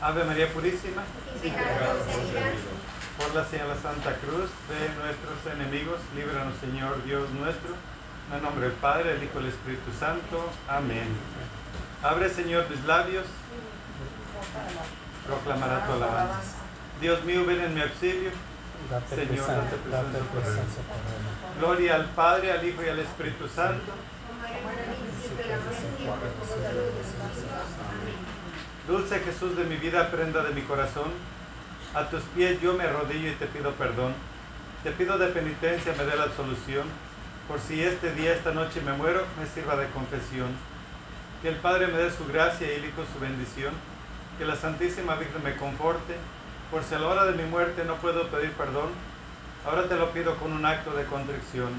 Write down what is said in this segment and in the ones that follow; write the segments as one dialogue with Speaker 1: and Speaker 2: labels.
Speaker 1: Ave María Purísima, por la señal de la Santa Cruz de nuestros enemigos, líbranos Señor Dios nuestro, en el nombre del Padre, del Hijo y del Espíritu Santo. Amén. Abre Señor mis labios, proclamará tu alabanza. Dios mío, ven en mi auxilio. Señor, date presencia Gloria al Padre, al Hijo y al Espíritu Santo. Dulce Jesús de mi vida, prenda de mi corazón, a tus pies yo me arrodillo y te pido perdón. Te pido de penitencia me dé la absolución, por si este día, esta noche me muero, me sirva de confesión. Que el Padre me dé su gracia y el Hijo su bendición. Que la Santísima Virgen me conforte, por si a la hora de mi muerte no puedo pedir perdón, ahora te lo pido con un acto de contrición.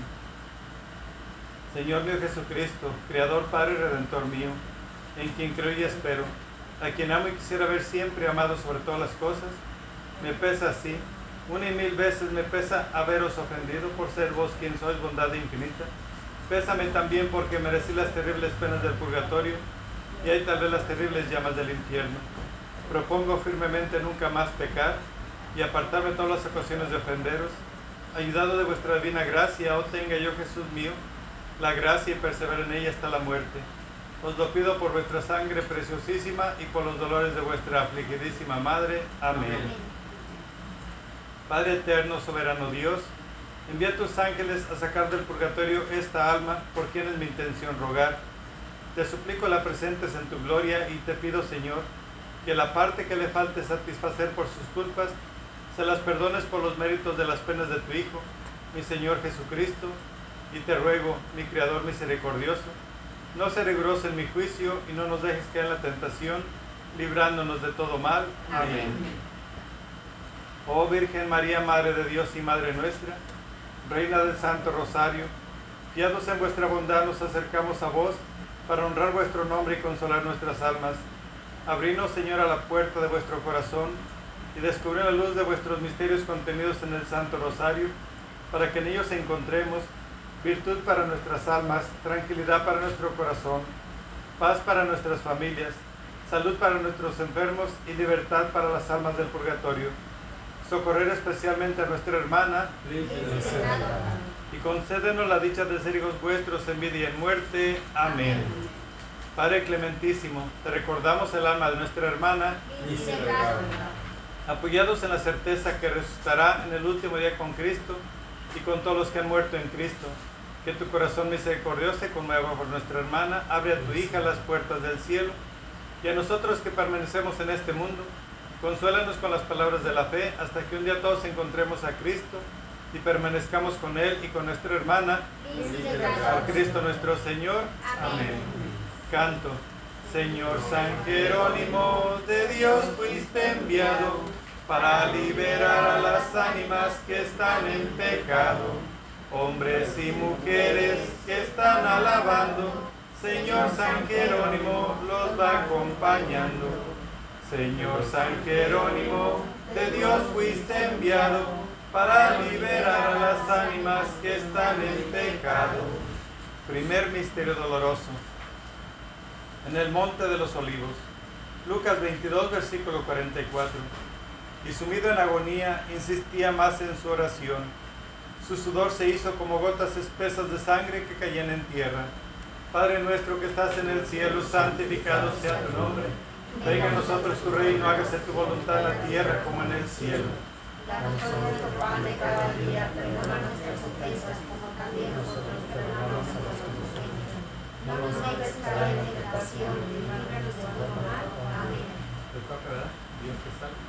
Speaker 1: Señor mío Jesucristo, Creador, Padre y Redentor mío, en quien creo y espero, a quien amo y quisiera ver siempre amado sobre todas las cosas, me pesa así, una y mil veces me pesa haberos ofendido por ser vos quien sois bondad infinita. Pésame también porque merecí las terribles penas del purgatorio y hay tal vez las terribles llamas del infierno. Propongo firmemente nunca más pecar y apartarme todas las ocasiones de ofenderos. Ayudado de vuestra divina gracia, oh tenga yo Jesús mío, la gracia y persevera en ella hasta la muerte os lo pido por vuestra sangre preciosísima y por los dolores de vuestra afligidísima Madre. Amén. Padre eterno, soberano Dios, envía tus ángeles a sacar del purgatorio esta alma, por quien es mi intención rogar. Te suplico la presentes en tu gloria y te pido, Señor, que la parte que le falte satisfacer por sus culpas, se las perdones por los méritos de las penas de tu Hijo, mi Señor Jesucristo, y te ruego, mi Creador misericordioso, no se riguroso en mi juicio y no nos dejes caer en la tentación, librándonos de todo mal. Amén. Oh Virgen María, Madre de Dios y Madre nuestra, Reina del Santo Rosario, fiados en vuestra bondad nos acercamos a vos para honrar vuestro nombre y consolar nuestras almas. Abrinos, Señor, a la puerta de vuestro corazón y descubrir la luz de vuestros misterios contenidos en el Santo Rosario, para que en ellos encontremos virtud para nuestras almas, tranquilidad para nuestro corazón, paz para nuestras familias, salud para nuestros enfermos y libertad para las almas del purgatorio. Socorrer especialmente a nuestra hermana y concédenos la dicha de ser hijos vuestros en vida y en muerte. Amén. Padre clementísimo, te recordamos el alma de nuestra hermana, apoyados en la certeza que resucitará en el último día con Cristo y con todos los que han muerto en Cristo que tu corazón misericordioso conmueva por nuestra hermana, abre a tu hija las puertas del cielo y a nosotros que permanecemos en este mundo, consuélanos con las palabras de la fe hasta que un día todos encontremos a Cristo y permanezcamos con Él y con nuestra hermana, a Cristo nuestro Señor. Amén. Canto. Señor San Jerónimo, de Dios fuiste enviado para liberar a las ánimas que están en pecado hombres y mujeres que están alabando, Señor San Jerónimo los va acompañando. Señor San Jerónimo, de Dios fuiste enviado para liberar a las ánimas que están en pecado. Primer misterio doloroso. En el monte de los olivos. Lucas 22, versículo 44. Y sumido en agonía, insistía más en su oración su sudor se hizo como gotas espesas de sangre que caían en tierra. Padre nuestro que estás en el cielo, santificado sea tu nombre. Venga a nosotros tu reino, hágase tu voluntad en la tierra como en el cielo.
Speaker 2: Danos nuestro pan de cada día, perdona nuestras ofensas como también nosotros perdonamos a los que nos ofenden. No nos dejes caer en tentación líbranos de todo mal. Amén.
Speaker 1: Dios te salve.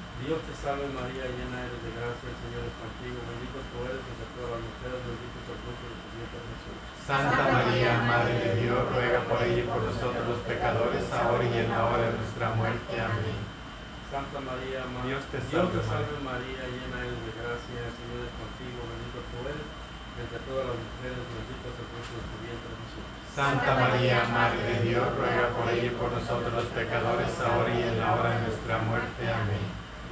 Speaker 3: Dios te salve María, llena eres de gracia, el Señor es contigo. Bendito tú eres entre todas las mujeres, bendito es el fruto de tu vientre Jesús.
Speaker 1: Santa María, Madre de Dios, ruega por ella y por nosotros los pecadores, ahora y en la hora de nuestra muerte. Amén.
Speaker 3: Santa María, Ma-
Speaker 1: Dios te
Speaker 3: Dios te
Speaker 1: salve,
Speaker 3: salve María, llena eres de gracia, el Señor es contigo, bendito tú eres entre todas las mujeres, bendito es el fruto de tu vientre Jesús.
Speaker 1: Santa María, Madre de Dios, ruega por ella y por nosotros los pecadores, ahora y en la hora de nuestra muerte. Amén.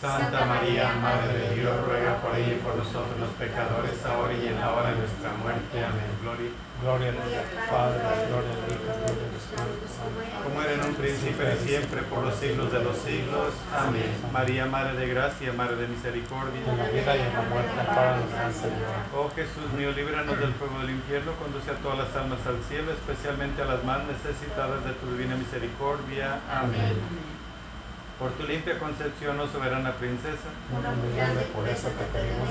Speaker 1: Santa María, Madre de Dios, ruega por ella y por nosotros los pecadores, ahora y en la hora de nuestra muerte. Amén. Gloria.
Speaker 4: Gloria al Padre, gloria al Hijo, gloria al Espíritu Santo.
Speaker 1: Como era en un principio y siempre, por los siglos de los siglos. Amén. María, Madre de Gracia, Madre de Misericordia.
Speaker 4: En la vida y en la muerte, amparanos, Gran Señor.
Speaker 1: Oh Jesús mío, líbranos del fuego del infierno, conduce a todas las almas al cielo, especialmente a las más necesitadas de tu divina misericordia. Amén. Por tu limpia concepción, oh soberana princesa,
Speaker 4: te pedimos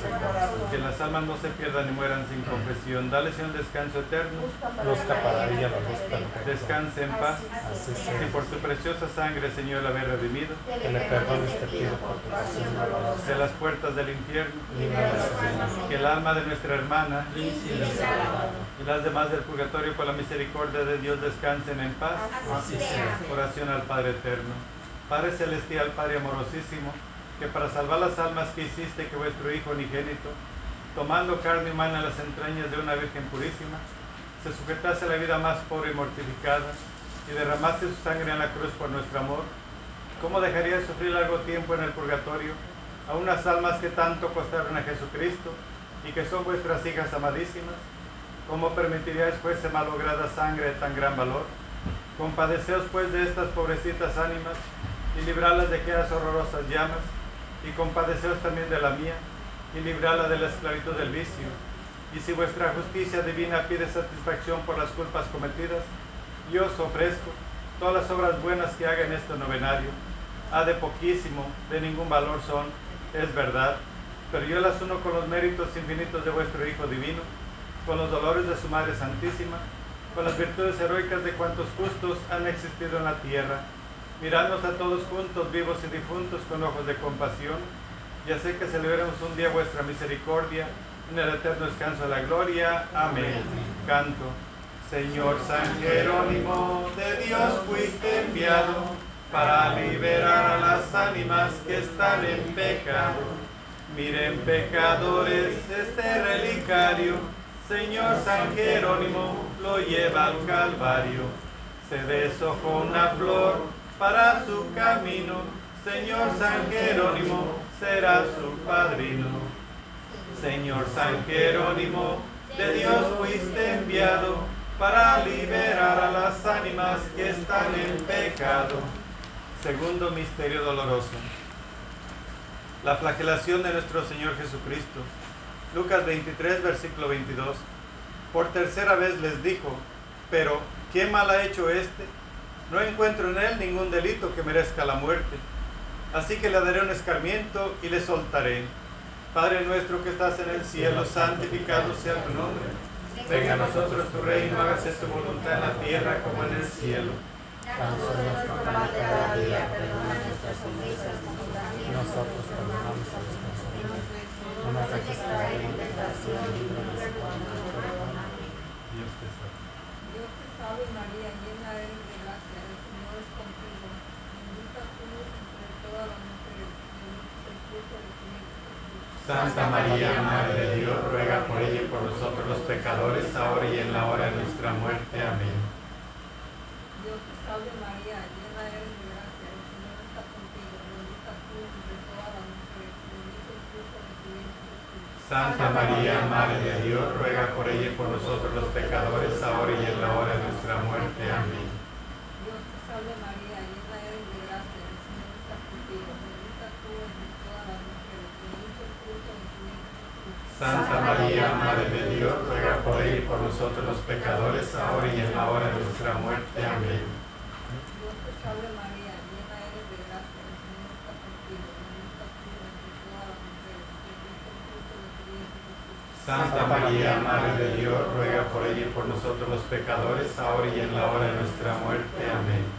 Speaker 1: que las almas no se pierdan ni mueran sin confesión. Dale, Señor, descanso eterno.
Speaker 4: Busca para ella la luz perfecta.
Speaker 1: Descanse en paz.
Speaker 4: Así
Speaker 1: Y por tu preciosa sangre, Señor, la haber redimido
Speaker 4: Que le perdones te pido por tu pasión dolorosa.
Speaker 1: de las puertas del infierno. Que el alma de nuestra hermana
Speaker 4: Y
Speaker 1: y las demás del purgatorio, por la misericordia de Dios, descansen en paz.
Speaker 4: Así sea.
Speaker 1: Oración al Padre Eterno. Padre Celestial, Padre amorosísimo, que para salvar las almas que hiciste que vuestro Hijo unigénito, tomando carne humana en las entrañas de una Virgen purísima, se sujetase a la vida más pobre y mortificada, y derramase su sangre en la cruz por nuestro amor, ¿cómo dejaría sufrir largo tiempo en el purgatorio a unas almas que tanto costaron a Jesucristo y que son vuestras hijas amadísimas? ¿Cómo permitiríais fuese malograda sangre de tan gran valor? Compadeceos pues de estas pobrecitas ánimas y librarlas de aquellas horrorosas llamas, y compadeceos también de la mía, y librarla de la esclavitud del vicio. Y si vuestra justicia divina pide satisfacción por las culpas cometidas, yo os ofrezco todas las obras buenas que haga en este novenario. Ha de poquísimo, de ningún valor son, es verdad, pero yo las uno con los méritos infinitos de vuestro Hijo Divino, con los dolores de su Madre Santísima, con las virtudes heroicas de cuantos justos han existido en la tierra. Miradnos a todos juntos, vivos y difuntos, con ojos de compasión, y así que celebremos un día vuestra misericordia en el eterno descanso de la gloria. Amén. Canto. Señor San Jerónimo, de Dios fuiste enviado para liberar a las ánimas que están en pecado. Miren pecadores este relicario, Señor San Jerónimo lo lleva al Calvario. Se deshojó una flor para su camino, Señor San Jerónimo será su padrino. Señor San Jerónimo, de Dios fuiste enviado para liberar a las ánimas que están en pecado. Segundo misterio doloroso. La flagelación de nuestro Señor Jesucristo. Lucas 23, versículo 22. Por tercera vez les dijo, pero ¿qué mal ha hecho este? No encuentro en él ningún delito que merezca la muerte. Así que le daré un escarmiento y le soltaré. Padre nuestro que estás en el cielo, santificado sea tu nombre. Venga a nosotros tu reino, hágase tu voluntad en la tierra como en el cielo.
Speaker 2: Danos hoy nuestro pan de cada día, perdona nuestras ofensas como también
Speaker 4: Nosotros perdonamos a los que nos ofenden. No nos dejes caer en tentación y líbranos del mal.
Speaker 1: Dios te salve.
Speaker 5: Dios te salve María, llena eres de gracia, el Señor es contigo. Bendita tú entre todas las mujeres, y bendito el fruto de tu vientre.
Speaker 1: Santa María, Madre de Dios, ruega por ella y por nosotros los pecadores, ahora y en la hora de nuestra muerte. Amén.
Speaker 5: Dios te salve María, llena eres de gracia, el Señor está contigo. Bendita tú entre todas las mujeres, y bendito el fruto de tu vientre Jesús.
Speaker 1: Santa María, Madre de Dios, ruega por ella y por nosotros los pecadores, ahora y en la hora de nuestra muerte. Amén.
Speaker 5: Dios te salve María, llena eres de gracia, el Señor está contigo. Bendita tú entre todas las mujeres, bendito el fruto de tu vientre.
Speaker 1: Santa María, Madre de Dios, ruega por ella y por nosotros los pecadores, ahora y en la hora de nuestra muerte. Amén.
Speaker 5: Dios te salve María, llena eres de gracia, el Señor está contigo. Bendita tú entre todas las mujeres, y bendito el fruto de tu vientre Jesús.
Speaker 1: Santa María, Madre de Dios, ruega por ella y por nosotros los pecadores, ahora y en la hora de nuestra muerte. Amén.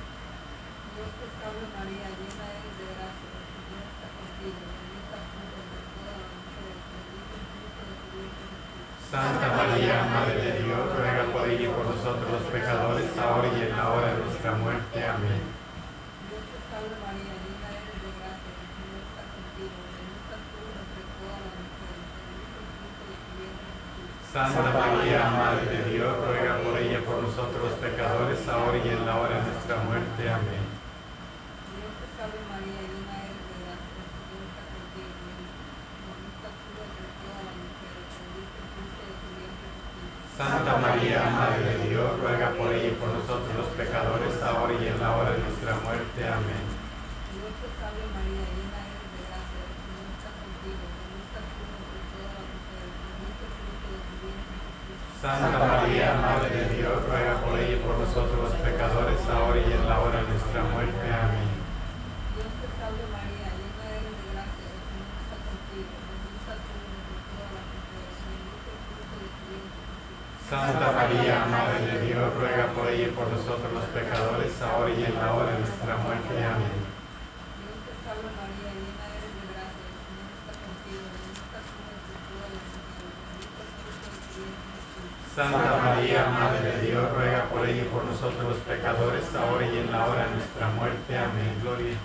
Speaker 5: Dios te salve María, llena eres de gracia, el Señor está contigo. Bendita tú entre todas las mujeres, bendito el fruto de tu vientre Jesús.
Speaker 1: Santa María, Madre de Dios, ruega por ella y por nosotros los pecadores, ahora y en la hora de nuestra muerte. Amén.
Speaker 5: Dios te salve María, llena eres de gracia, el Señor está contigo. Bendita tú entre todas las mujeres, bendito el fruto de tu vientre Jesús.
Speaker 1: Santa María, Madre de Dios, ruega por ella por nosotros los pecadores, ahora y en la hora de nuestra muerte. Amén.
Speaker 5: Dios te salve María, llena de las.
Speaker 1: Santa María, Madre de Dios, ruega por ella y por nosotros los pecadores, ahora y en la hora de nuestra muerte. Amén.
Speaker 5: Dios te salve María, llena eres de gracia, el Señor está contigo. Bendita tú entre todas las mujeres, bendito el fruto de tu vientre Jesús.
Speaker 1: Santa María, Madre de Dios, ruega por ella y por nosotros los pecadores, ahora y en la hora de nuestra muerte. Amén.
Speaker 5: Dios te salve María, llena eres de gracia, el Señor está contigo. Bendita tú entre todas las mujeres, bendito el fruto de tu vientre.
Speaker 1: Santa María, Madre de Dios, ruega por ella y por nosotros los pecadores, ahora y en la hora de nuestra muerte. Amén.
Speaker 5: Dios te salve María, llena eres de gracia, el Señor está contigo. Bendita tú entre todas las mujeres, bendito el fruto de tu vientre Jesús.
Speaker 1: Santa María, Madre de Dios, ruega por ella y por nosotros los pecadores, ahora y en la hora de nuestra muerte. Amén. Gloria.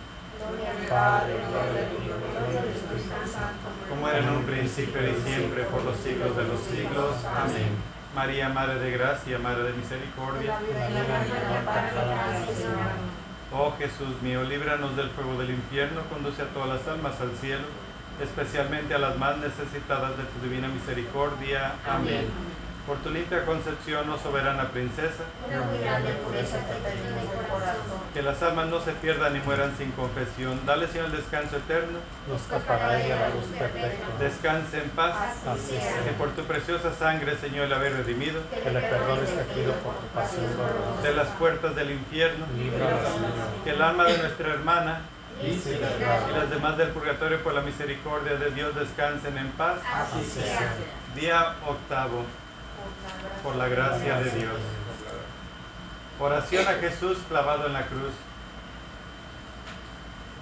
Speaker 2: Padre, gloria gloria al Espíritu Santo.
Speaker 1: Como era en un principio y siempre, por los siglos de los siglos. Amén. María, Madre de Gracia, Madre de Misericordia. Oh Jesús mío, líbranos del fuego del infierno, conduce a todas las almas al cielo, especialmente a las más necesitadas de tu divina misericordia. Amén. Por tu limpia concepción, oh soberana princesa, que las almas no se pierdan ni mueran sin confesión. Dale, Señor, el descanso eterno.
Speaker 4: Busca para ella la luz perpetua.
Speaker 1: Descanse en paz.
Speaker 2: Así
Speaker 1: Que por tu preciosa sangre, Señor, le haber redimido
Speaker 4: Que le perdones te pido por tu pasión dolorosa.
Speaker 1: de las puertas del infierno.
Speaker 4: Líbranos, Señor.
Speaker 1: Que el alma de nuestra hermana
Speaker 2: y
Speaker 1: las demás del purgatorio, por la misericordia de Dios, descansen en paz.
Speaker 2: Así sea.
Speaker 1: Día octavo, por la gracia de Dios. Oración a Jesús clavado en la cruz.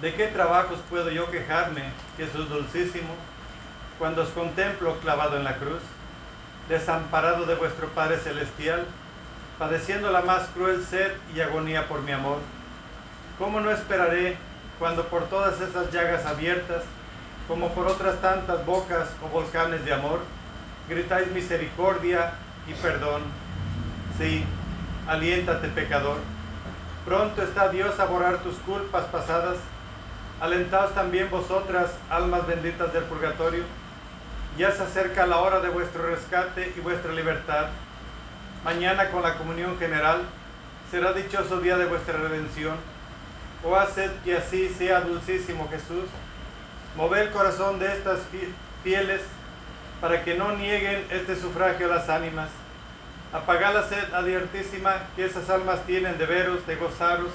Speaker 1: ¿De qué trabajos puedo yo quejarme, Jesús dulcísimo, cuando os contemplo clavado en la cruz, desamparado de vuestro Padre Celestial, padeciendo la más cruel sed y agonía por mi amor? ¿Cómo no esperaré cuando por todas esas llagas abiertas, como por otras tantas bocas o volcanes de amor, gritáis misericordia y perdón? Sí, aliéntate pecador. Pronto está Dios a borrar tus culpas pasadas. Alentaos también vosotras, almas benditas del purgatorio. Ya se acerca la hora de vuestro rescate y vuestra libertad. Mañana con la comunión general será dichoso día de vuestra redención. Oh, haced que así sea, dulcísimo Jesús. Move el corazón de estas fi- fieles para que no nieguen este sufragio a las ánimas. Apagad la sed adiertísima que esas almas tienen de veros, de gozaros,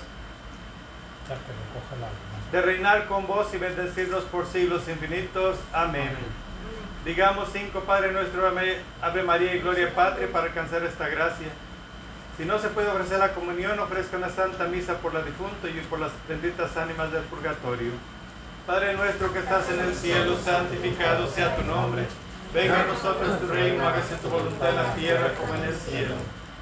Speaker 1: de reinar con vos y bendecirnos por siglos infinitos. Amén. Digamos cinco Padre nuestro, Ave María y Gloria Patria para alcanzar esta gracia. Si no se puede ofrecer la comunión, ofrezca una santa misa por la difunto y por las benditas ánimas del purgatorio. Padre nuestro que estás en el cielo, santificado sea tu nombre. Venga a nosotros tu reino, hágase tu voluntad en la tierra como en el cielo.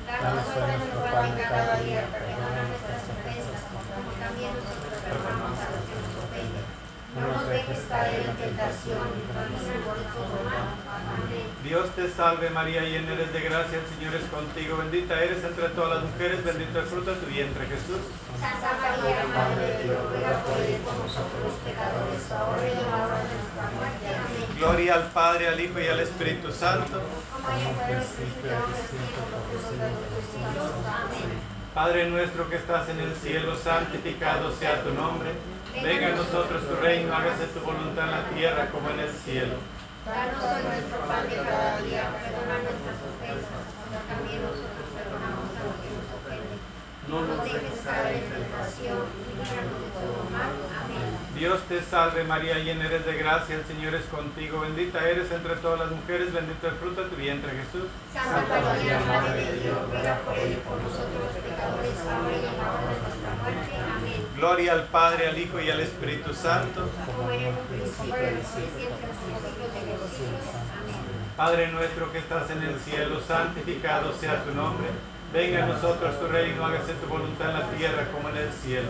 Speaker 4: Danos hoy nuestro pan de cada día, perdona nuestras ofensas, como también nosotros perdonamos a los que nos ofenden. No nos dejes caer en tentación, y.
Speaker 1: Dios te salve María, llena eres de gracia, el Señor es contigo, bendita eres entre todas las mujeres, bendito el fruto de tu vientre Jesús.
Speaker 4: Santa María, Madre de Dios, ruega por nosotros los pecadores, ahora y en la hora de nuestra.
Speaker 1: Gloria al Padre, al Hijo y al Espíritu Santo. Padre nuestro que estás en el cielo, santificado sea tu nombre. Venga a nosotros tu reino, hágase tu voluntad en la tierra como en el cielo.
Speaker 4: Danos hoy nuestro pan de cada día, perdona nuestras ofensas, como también nosotros perdonamos a los que nos ofenden. No nos dejes caer en tentación, líbranos de todo mal.
Speaker 1: Dios te salve María, llena eres de gracia, el Señor es contigo, bendita eres entre todas las mujeres, bendito el fruto de tu vientre Jesús.
Speaker 4: Santa María, Madre de Dios, ruega por ellos por nosotros los pecadores, ahora y en la hora de nuestra muerte. Amén.
Speaker 1: Gloria al Padre, al Hijo y al Espíritu Santo.
Speaker 4: Como era en un principio, ahora y siempre, por los siglos de los siglos. Amén.
Speaker 1: Padre nuestro que estás en el cielo, santificado sea tu nombre. Venga a nosotros tu reino, hágase tu voluntad en la tierra como en el cielo.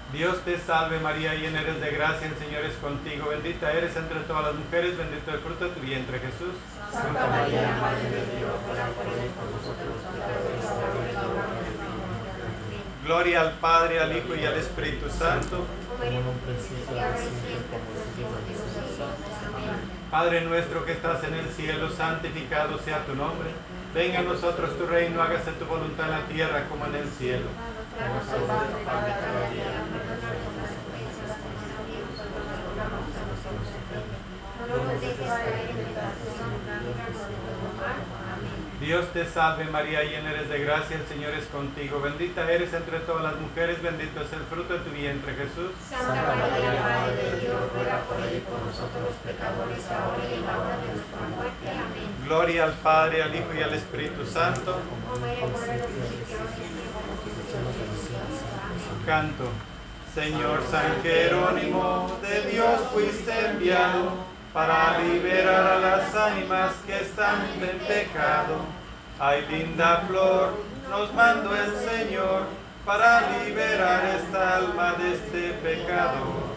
Speaker 1: Dios te salve María, llena eres de gracia, el Señor es contigo, bendita eres entre todas las mujeres, bendito el fruto de tu vientre Jesús.
Speaker 4: Santa María, Madre de Dios, por nosotros pecadores, ahora y.
Speaker 1: Gloria al Padre, al Hijo y al Espíritu Santo.
Speaker 4: Como.
Speaker 1: Padre nuestro que estás en el cielo, santificado sea tu nombre. Venga a nosotros tu reino, hágase tu voluntad en la tierra como en el cielo.
Speaker 4: Danos hoy nuestro pan de cada día, perdona nuestras ofensas, como también nosotros perdonamos a los que nos ofenden. No nos dejes caer en tentación, y líbranos de todo mal. Amén.
Speaker 1: Dios te salve María, llena eres de gracia, el Señor es contigo. Bendita eres entre todas las mujeres, bendito es el fruto de tu vientre Jesús.
Speaker 4: Santa María, Madre de Dios, ruega por nosotros los pecadores, ahora y en la hora de nuestra muerte. Amén.
Speaker 1: Gloria al Padre, al Hijo y al Espíritu Santo. Canto. Señor San Jerónimo, de Dios fuiste enviado para liberar a las ánimas que están en pecado. Ay, linda flor, nos mandó el Señor para liberar esta alma de este pecado.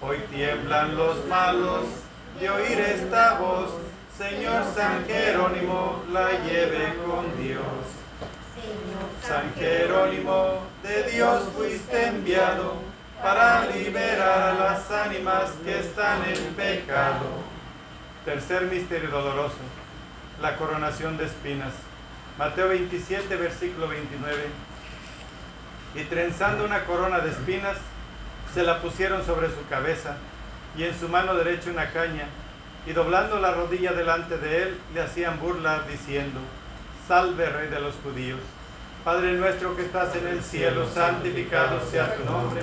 Speaker 1: Hoy tiemblan los malos de oír esta voz. Señor San Jerónimo, la lleve con Dios. San Jerónimo, de Dios fuiste enviado para liberar a las ánimas que están en pecado. Tercer misterio doloroso, la coronación de espinas. Mateo 27, versículo 29. Y trenzando una corona de espinas, se la pusieron sobre su cabeza y en su mano derecha una caña, y doblando la rodilla delante de él, le hacían burla diciendo, Salve Rey de los judíos. Padre nuestro que estás en el cielo, santificado sea tu nombre.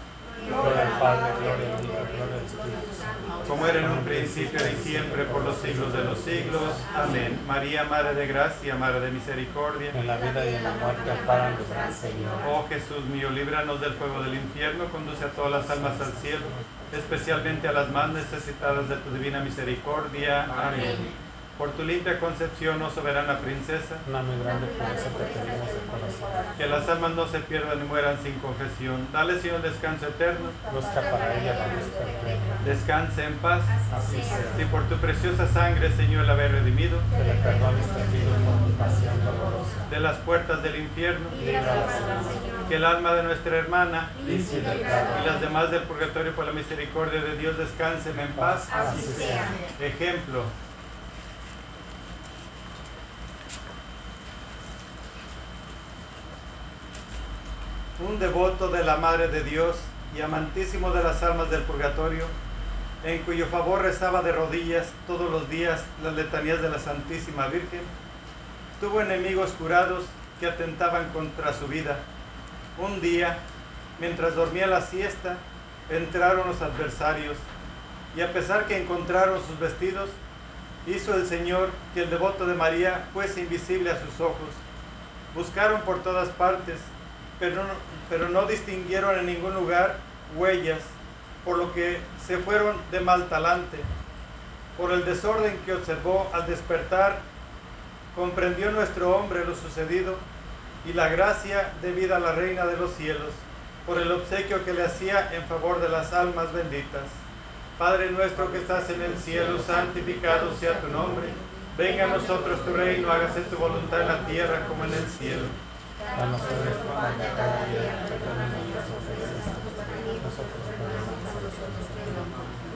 Speaker 4: Gloria al Padre, gloria al Hijo, gloria al Espíritu Santo.
Speaker 1: Como era en un principio y siempre, por los siglos de los siglos. Amén. María, Madre de Gracia, Madre de Misericordia.
Speaker 4: En la vida y en la muerte, amparanos, Gran Señor.
Speaker 1: Oh Jesús mío, líbranos del fuego del infierno, conduce a todas las almas al cielo, especialmente a las más necesitadas de tu divina misericordia. Amén. Por tu limpia concepción, oh soberana princesa,
Speaker 4: Una muy grande pureza te pedimos de corazón.
Speaker 1: que las almas no se pierdan ni mueran sin confesión. Dale, Señor, descanso eterno.
Speaker 4: Busca para ella la luz perpetua.
Speaker 1: Descanse en paz.
Speaker 4: Así sea.
Speaker 1: Si por tu preciosa sangre, Señor, la haber redimido
Speaker 4: Que le perdones perdido por tu pasión dolorosa.
Speaker 1: de las puertas del infierno, que el alma de nuestra hermana y las demás del purgatorio por la misericordia de Dios descansen en paz.
Speaker 4: Así sea.
Speaker 1: Ejemplo. Un devoto de la Madre de Dios y amantísimo de las almas del purgatorio, en cuyo favor rezaba de rodillas todos los días las letanías de la Santísima Virgen, tuvo enemigos jurados que atentaban contra su vida. Un día, mientras dormía la siesta, entraron los adversarios y a pesar que encontraron sus vestidos, hizo el Señor que el devoto de María fuese invisible a sus ojos. Buscaron por todas partes, pero no, pero distinguieron en ningún lugar huellas, por lo que se fueron de mal talante. Por el desorden que observó al despertar, comprendió nuestro hombre lo sucedido y la gracia debida a la Reina de los cielos, por el obsequio que le hacía en favor de las almas benditas. Padre nuestro que estás en el cielo, santificado sea tu nombre. Venga a nosotros tu reino, hágase tu voluntad en la tierra como en el cielo.
Speaker 4: Danos hoy nuestro pan de cada día. Perdona nuestras ofensas. Nosotros perdonamos a los que nos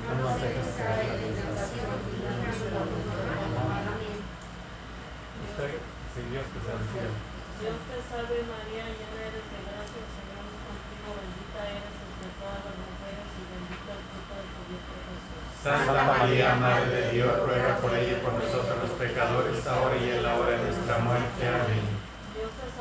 Speaker 4: No nos dejes caer en tentación del mal. Amén.
Speaker 1: Si Dios te salve.
Speaker 6: Dios te salve María, llena eres de gracia, el Señor es contigo, bendita eres entre todas las mujeres y bendito el fruto de tu vientre Jesús.
Speaker 1: Santa María, Madre de Dios, ruega por ella y por nosotros los pecadores, ahora y en la hora de nuestra muerte. Amén.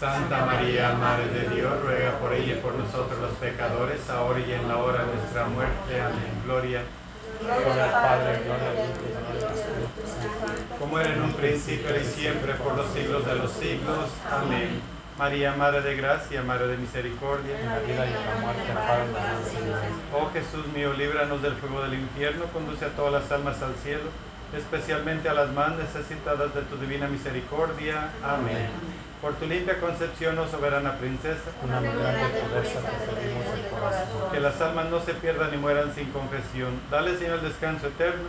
Speaker 1: Santa María, Madre de Dios, ruega por ella y por nosotros los pecadores, ahora y en la hora de nuestra muerte. Amén. Gloria,
Speaker 4: Gloria al Padre, gloria al Hijo
Speaker 1: como era en un principio y siempre, por los siglos de los siglos. Amén. María, Madre de Gracia, Madre de Misericordia.
Speaker 4: En la vida y en la muerte, Señor.
Speaker 1: Oh Jesús mío, líbranos del fuego del infierno, conduce a todas las almas al cielo, especialmente a las más necesitadas de tu divina misericordia. Amén. Por tu limpia concepción, oh soberana princesa,
Speaker 4: Una mirada de pobreza corazón.
Speaker 1: que las almas no se pierdan ni mueran sin confesión. Dale, Señor, el descanso eterno.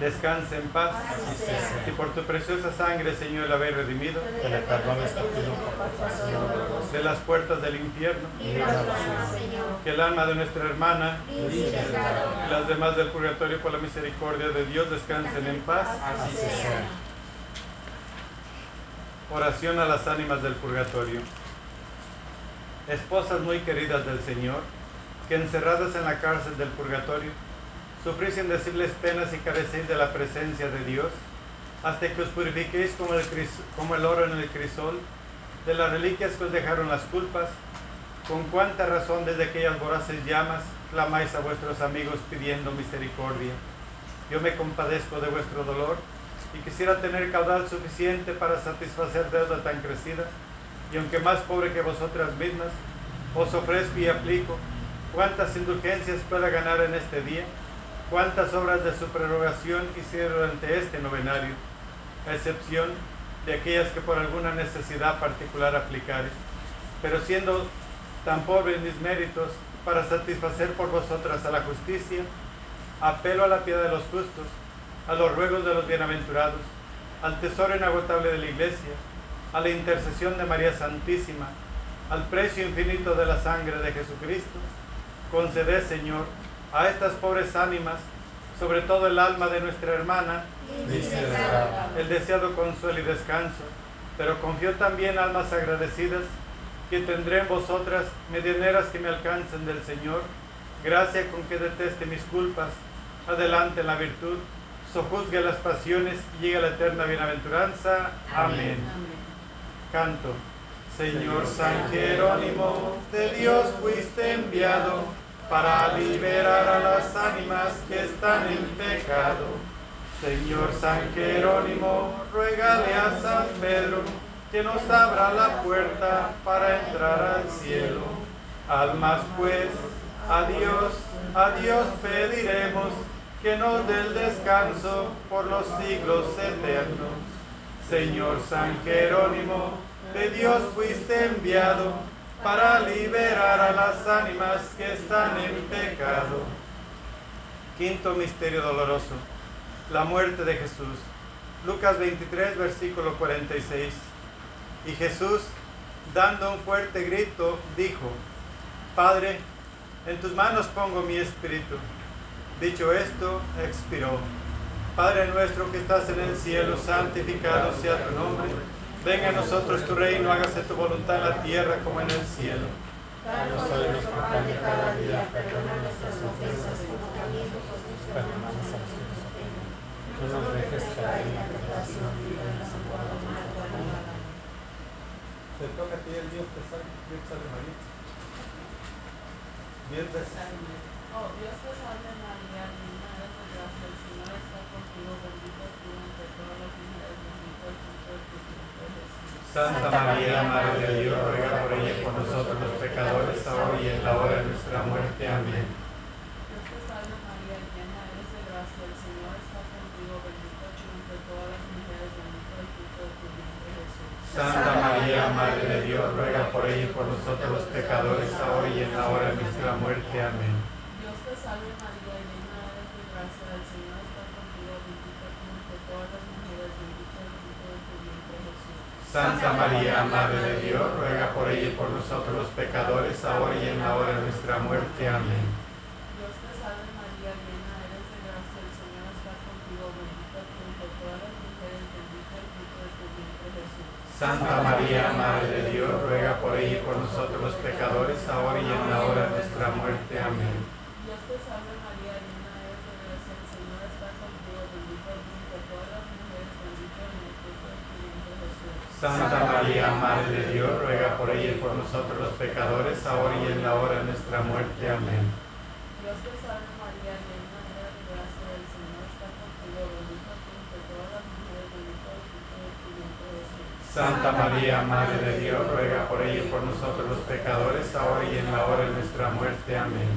Speaker 1: Descanse en paz.
Speaker 4: Así sea.
Speaker 1: Y por tu preciosa sangre, Señor, la habéis redimido
Speaker 4: Que le perdones compasión.
Speaker 1: de las puertas del infierno. Que el alma de nuestra hermana y las demás del purgatorio, por la misericordia de Dios, descansen en paz.
Speaker 4: Así sea.
Speaker 1: Oración a las ánimas del purgatorio. Esposas muy queridas del Señor, que encerradas en la cárcel del purgatorio, sufrís indecibles penas y carecéis de la presencia de Dios, hasta que os purifiquéis como el, oro en el crisol, de las reliquias que os dejaron las culpas, con cuánta razón desde aquellas voraces llamas clamáis a vuestros amigos pidiendo misericordia. Yo me compadezco de vuestro dolor y quisiera tener caudal suficiente para satisfacer deuda tan crecida, y aunque más pobre que vosotras mismas, os ofrezco y aplico. Cuántas indulgencias pueda ganar en este día, cuántas obras de su prerrogación hiciera durante este novenario, a excepción de aquellas que por alguna necesidad particular aplicare, pero siendo tan pobre en mis méritos para satisfacer por vosotras a la justicia, apelo a la piedad de los justos, a los ruegos de los bienaventurados, al tesoro inagotable de la Iglesia, a la intercesión de María Santísima, al precio infinito de la sangre de Jesucristo, conceded, Señor, a estas pobres ánimas, sobre todo el alma de nuestra hermana, el deseado consuelo y descanso, pero confío también almas agradecidas que tendré en vosotras medianeras que me alcancen del Señor, gracia con que deteste mis culpas, adelante la virtud, sojuzgue las pasiones y llegue a la eterna bienaventuranza. Amén. Canto. Señor San Jerónimo, de Dios fuiste enviado para liberar a las ánimas que están en pecado. Señor San Jerónimo, ruégale a San Pedro que nos abra la puerta para entrar al cielo. Almas pues, a Dios, a Dios pediremos que nos dé el descanso por los siglos eternos. Señor San Jerónimo, de Dios fuiste enviado para liberar a las ánimas que están en pecado. Quinto misterio doloroso, la muerte de Jesús. Lucas 23, versículo 46. Y Jesús, Dando un fuerte grito, dijo, Padre, en tus manos pongo mi espíritu. Dicho esto, expiró. Padre nuestro que estás en el cielo, santificado sea tu nombre. Venga a nosotros tu reino, hágase tu voluntad en la tierra como en el cielo.
Speaker 2: Danos hoy nuestro pan de cada día, perdona nuestras ofensas como también nosotros perdonamos a los que nos ofenden. No nos dejes caer en la tentación y líbranos del mal. Amén.
Speaker 1: Te toca a ti el Dios te salve, Dios salve María. Diez veces.
Speaker 6: Dios te salve María, llena eres de gracia, el Señor está contigo, bendita tú entre todas las mujeres, bendito el fruto de tu vientre Jesús.
Speaker 1: Santa María, Madre de Dios, ruega por ella y por nosotros los pecadores, ahora y en la hora de nuestra muerte. Amén.
Speaker 6: Dios te salve María, llena eres de gracia, el Señor está contigo, bendita tú entre todas las mujeres, bendito el fruto de tu vientre Jesús.
Speaker 1: Santa María, Madre de Dios, ruega por ella y por nosotros los pecadores, ahora y en la hora de nuestra muerte. Amén.
Speaker 6: Dios te salve María, llena eres de gracia, el Señor está contigo, bendita tú entre todas las mujeres, bendito el fruto de tu vientre Jesús.
Speaker 1: Santa María, Madre de Dios, ruega por ella y por nosotros los pecadores, ahora y en la hora de nuestra muerte. Amén.
Speaker 6: Dios te salve María, llena eres de gracia, el Señor está contigo, bendita tú entre todas las mujeres, bendito el fruto de tu vientre Jesús.
Speaker 1: Santa María, Madre de Dios, ruega por ella y por nosotros los pecadores, ahora y en la hora de nuestra muerte. Amén.
Speaker 6: Dios te salve María, llena eres de gracia, el Señor está contigo, bendita tú entre todas las mujeres,
Speaker 1: Santa María, Madre de Dios, ruega por ella y por nosotros los pecadores, ahora y en la hora de nuestra muerte. Amén.
Speaker 6: Dios te salve María, llena eres de gracia, el Señor está contigo, bendita tú entre todas las mujeres, bendito el fruto de tu vientre Jesús.
Speaker 1: Santa María, Madre de Dios, ruega por ella y por nosotros los pecadores, ahora y en la hora de nuestra muerte. Amén.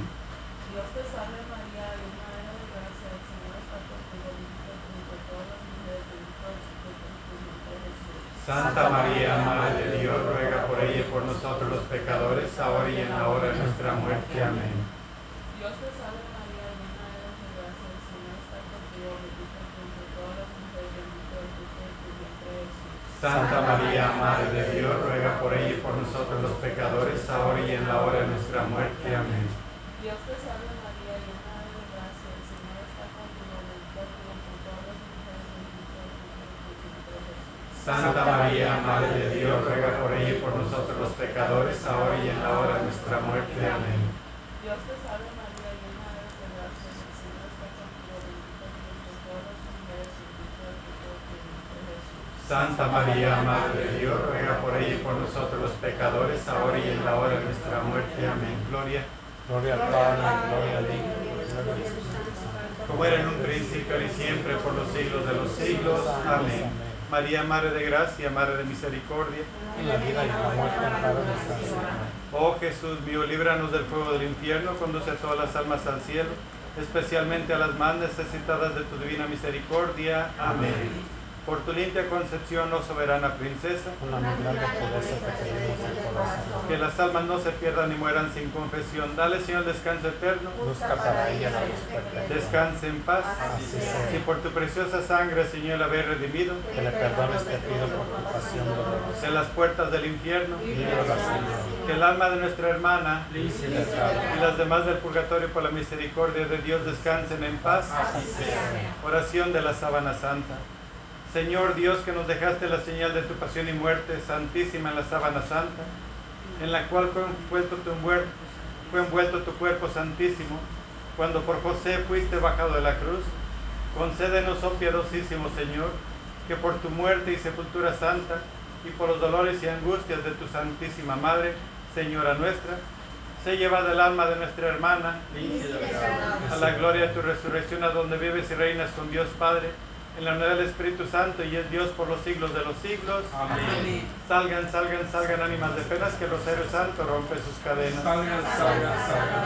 Speaker 6: Dios te salve María, llena eres de gracia, el Señor está contigo, bendita tú entre todas las mujeres, bendito el fruto de tu vientre Jesús.
Speaker 1: Santa María, Madre de Dios, ruega por ella y por nosotros los pecadores, ahora y en la hora de nuestra muerte. Amén.
Speaker 6: Dios te salve María, llena eres de gracia, el Señor está contigo, bendita tú entre todas las mujeres, bendito el fruto de tu vientre Jesús.
Speaker 1: Santa María, Madre de Dios, ruega por ella y por nosotros los pecadores, ahora y en la hora de nuestra muerte. Amén.
Speaker 6: Dios te salve María, llena eres de gracia, el Señor está contigo, bendita tú entre todas las mujeres, bendito el fruto de tu vientre Jesús.
Speaker 1: Santa María, Madre de Dios, ruega por ella y por nosotros los pecadores, ahora y en la hora de nuestra muerte. Amén.
Speaker 6: Dios te salve María, llena eres de gracia, el Señor está contigo, bendita tú entre todas las mujeres, bendito el fruto de tu vientre Jesús.
Speaker 1: Santa María, Madre de Dios, ruega por ella y por nosotros los pecadores, ahora y en la hora de nuestra muerte. Amén. Gloria,
Speaker 4: Gloria al Padre, gloria al Hijo, gloria al Espíritu Santo.
Speaker 1: como era en un principio, y siempre, por los siglos de los siglos. Amén. María, Madre de Gracia, Madre de Misericordia.
Speaker 4: En la vida y en la muerte.
Speaker 1: Oh Jesús mío, líbranos del fuego del infierno, conduce a todas las almas al cielo, especialmente a las más necesitadas de tu divina misericordia. Amén. Por tu limpia concepción, oh soberana princesa,
Speaker 4: Con la en corazón.
Speaker 1: que las almas no se pierdan ni mueran sin confesión. Dale, Señor, descanso eterno.
Speaker 4: Busca para ella la luz perpetua.
Speaker 1: Descanse en paz.
Speaker 4: Así.
Speaker 1: Y por tu preciosa sangre, Señor, la haber redimido
Speaker 4: Que le perdones te pido por tu pasión dolorosa.
Speaker 1: de las puertas del infierno, que el alma de nuestra hermana
Speaker 4: Y
Speaker 1: las demás del purgatorio por la misericordia de Dios descansen en paz. Oración de la sábana santa. Señor Dios que nos dejaste la señal de tu pasión y muerte santísima en la sábana santa, en la cual fue envuelto tu, muer- fue envuelto tu cuerpo santísimo, cuando por José fuiste bajado de la cruz, concédenos, oh piadosísimo Señor, que por tu muerte y sepultura santa, y por los dolores y angustias de tu santísima Madre, Señora nuestra, se llevada el alma de nuestra hermana a la gloria de tu resurrección, a donde vives y reinas con Dios Padre, en la unidad del Espíritu Santo y es Dios por los siglos de los siglos.
Speaker 3: Amén.
Speaker 1: Salgan, salgan, salgan ánimas de penas, que el Rosario Santo rompe sus cadenas.
Speaker 3: Salgan, salgan, salgan.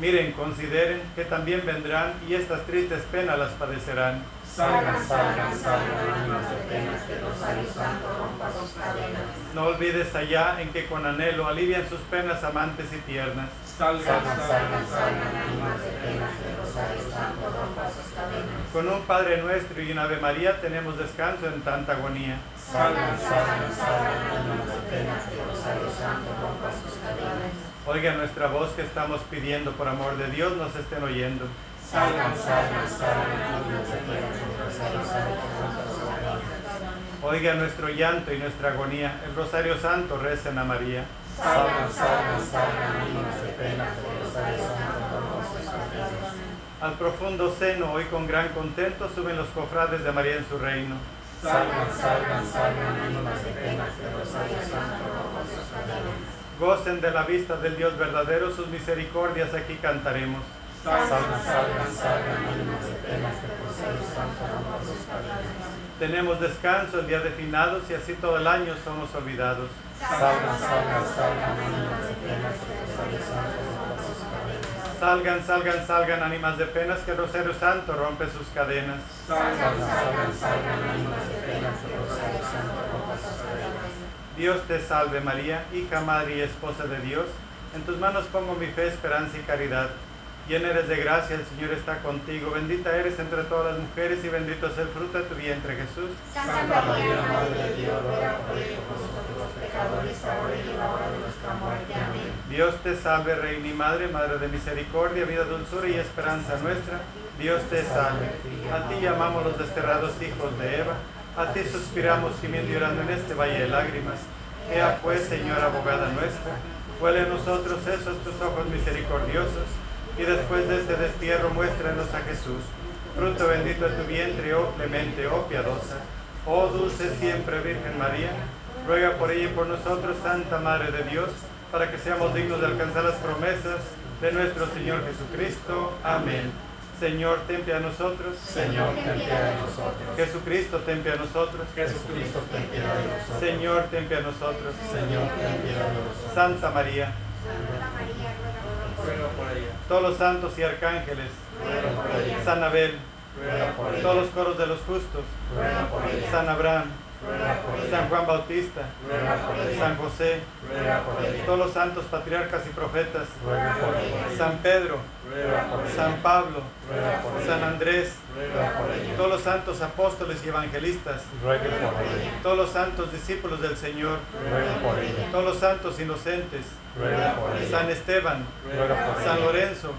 Speaker 1: Miren, consideren que también vendrán y estas tristes penas las padecerán.
Speaker 3: Salgan, salgan, salgan.
Speaker 4: ánimas de penas,
Speaker 2: que Rosario Santo rompa sus cadenas.
Speaker 1: No olvides allá en que con anhelo alivian sus penas amantes y tiernas.
Speaker 3: Salgan,
Speaker 4: Salgan,
Speaker 3: salgan,
Speaker 4: salgan, ánimas de penas,
Speaker 2: Que Rosario Santo rompa sus cadenas.
Speaker 1: Con un Padre nuestro y una Ave María tenemos descanso en tanta agonía.
Speaker 4: Salgan, salgan, salgan, ánimas de penas, que Rosario Santo rompa sus cadenas.
Speaker 1: Oiga nuestra voz que estamos pidiendo por amor de Dios, nos estén oyendo. Oiga nuestro llanto y nuestra agonía. El Rosario Santo recen a María.
Speaker 4: Salgan, salgan, salgan, ánimas de penas, que el Rosario Santo.
Speaker 1: Al profundo seno, hoy con gran contento, suben los cofrades de María en su reino.
Speaker 4: Salgan, salgan, salgan, ánimas de penas, que el Rosario Santo.
Speaker 1: Gocen de la vista del Dios verdadero, sus misericordias aquí cantaremos.
Speaker 4: Salgan, salgan, salgan, ánimas de penas, que el Rosario Santo sus cadenas.
Speaker 1: Tenemos descanso el día de finados y así todo el año somos olvidados.
Speaker 4: Salgan, salgan, salgan, ánimas de penas, que el Rosario Santo rompa sus cadenas.
Speaker 1: Salgan, salgan, salgan, ánimas de penas, que el Rosario Santo rompe sus cadenas.
Speaker 4: Salgan, salgan, salgan, ánimas de penas, que el Rosario Santo rompa sus cadenas.
Speaker 1: Dios te salve María, hija, madre y esposa de Dios. En tus manos pongo mi fe, esperanza y caridad. Llena eres de gracia, el Señor está contigo. Bendita eres entre todas las mujeres y bendito es el fruto de tu vientre Jesús.
Speaker 2: Santa María, Madre de Dios, ruega por nosotros pecadores, ahora y en la hora de nuestra muerte. Amén.
Speaker 1: Dios te salve, Reina y Madre, Madre de misericordia, vida, dulzura y esperanza nuestra. Dios te salve. A ti llamamos los desterrados hijos de Eva. A ti suspiramos gimiendo y llorando en este valle de lágrimas. Ea pues, Señora abogada nuestra, huele a nosotros esos tus ojos misericordiosos, y después de este destierro muéstranos a Jesús, fruto bendito de tu vientre, oh clemente, oh piadosa, oh dulce siempre Virgen María, ruega por ella y por nosotros, Santa Madre de Dios, para que seamos dignos de alcanzar las promesas de nuestro Señor Jesucristo. Amén. Señor, ten piedad de nosotros.
Speaker 4: Señor, ten piedad de nosotros.
Speaker 1: Jesucristo, ten piedad de nosotros.
Speaker 4: Jesucristo, ten piedad de nosotros.
Speaker 1: Señor, ten piedad de nosotros.
Speaker 4: Señor, ten piedad de nosotros.
Speaker 1: Santa María,
Speaker 2: Santa María, ruega por nosotros.
Speaker 3: Ruega por ella.
Speaker 1: Todos los santos y arcángeles. San Abel, todos los coros de los justos. San Abraham. San Juan Bautista. San José, todos los santos patriarcas y profetas. San Pedro. San Pablo, San. Andrés, todos los santos apóstoles y evangelistas, todos los santos discípulos del Señor, todos los santos inocentes. San Esteban, San. Lorenzo,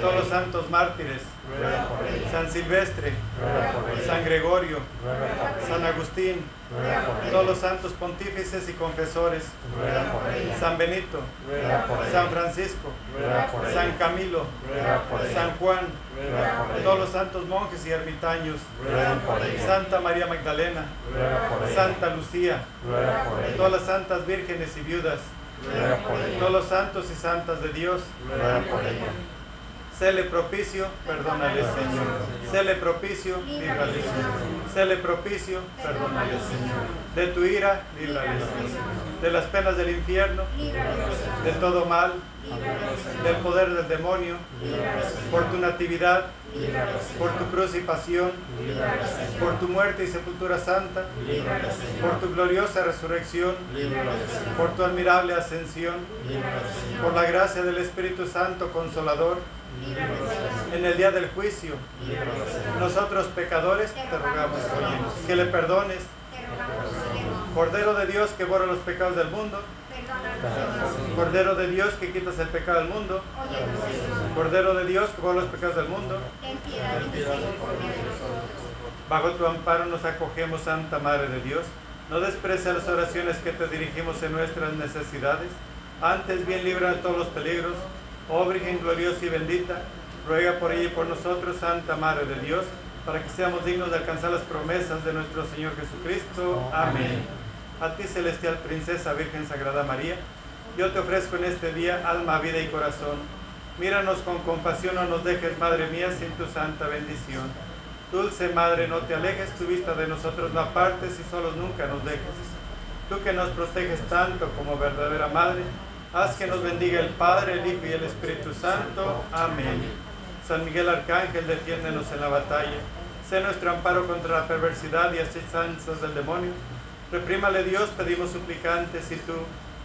Speaker 1: todos los santos mártires,
Speaker 4: Ruega por ella.
Speaker 1: San Silvestre,
Speaker 4: Ruega por ella.
Speaker 1: San Gregorio,
Speaker 4: Ruega por ella.
Speaker 1: San Agustín,
Speaker 4: Ruega por ella.
Speaker 1: todos los santos pontífices y confesores,
Speaker 4: Ruega por ella.
Speaker 1: San Benito,
Speaker 3: Ruega por ella.
Speaker 1: San Francisco,
Speaker 4: Ruega por ella.
Speaker 1: San Camilo,
Speaker 3: Ruega por ella.
Speaker 1: San Juan,
Speaker 3: Ruega por ella.
Speaker 1: todos los santos monjes y ermitaños,
Speaker 4: Ruega por ella.
Speaker 1: Santa María Magdalena,
Speaker 4: Ruega por ella.
Speaker 1: Santa Lucía,
Speaker 4: Ruega por ella.
Speaker 1: todas las santas vírgenes y viudas,
Speaker 4: Ruega por ella.
Speaker 1: todos los santos y santas de Dios,
Speaker 4: Ruega por ella.
Speaker 1: Séle propicio, perdónale Señor. Séle propicio, líbrale Señor. Séle propicio, perdónale Señor. De tu ira, líbrale Señor. De las penas del infierno, de todo mal, del poder del demonio, por tu natividad, por tu cruz y pasión, por tu muerte y sepultura santa, por tu gloriosa resurrección, por tu admirable ascensión, por la gracia del Espíritu Santo Consolador. En el día del juicio. Nosotros pecadores te rogamos, que le perdones. Cordero de Dios que borra los pecados del mundo. Cordero de Dios que quitas el pecado del mundo. Cordero de Dios que borra los pecados del mundo. Bajo tu amparo nos acogemos, Santa Madre de Dios. No desprecia las oraciones que te dirigimos en nuestras necesidades. Antes bien libra de todos los peligros. Oh Virgen gloriosa y bendita, ruega por ella y por nosotros, Santa Madre de Dios, para que seamos dignos de alcanzar las promesas de nuestro Señor Jesucristo. Amén. A ti, celestial princesa, Virgen Sagrada María, yo te ofrezco en este día alma, vida y corazón. Míranos con compasión, no nos dejes, Madre mía, sin tu santa bendición. Dulce Madre, no te alejes tu vista de nosotros, no apartes y solos nunca nos dejes. Tú que nos proteges tanto como verdadera Madre, haz que nos bendiga el Padre, el Hijo y el Espíritu Santo. Amén. San Miguel Arcángel, defiéndenos en la batalla. Sé nuestro amparo contra la perversidad y asechanzas del demonio. Reprímale Dios, pedimos suplicantes, y tú,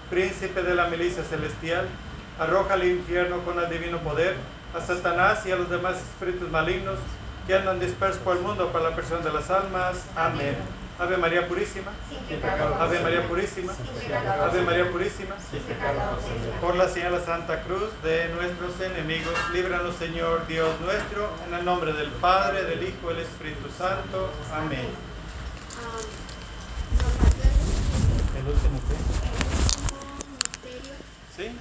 Speaker 1: príncipe de la milicia celestial, arroja al infierno con el divino poder a Satanás y a los demás espíritus malignos que andan dispersos por el mundo para la persona de las almas. Amén. Ave María Purísima. Ave María Purísima. Ave María Purísima. Por la señal de Santa Cruz de nuestros enemigos, líbranos Señor Dios nuestro, en el nombre del Padre, del Hijo y del Espíritu Santo. Amén.
Speaker 2: El último ¿Sí?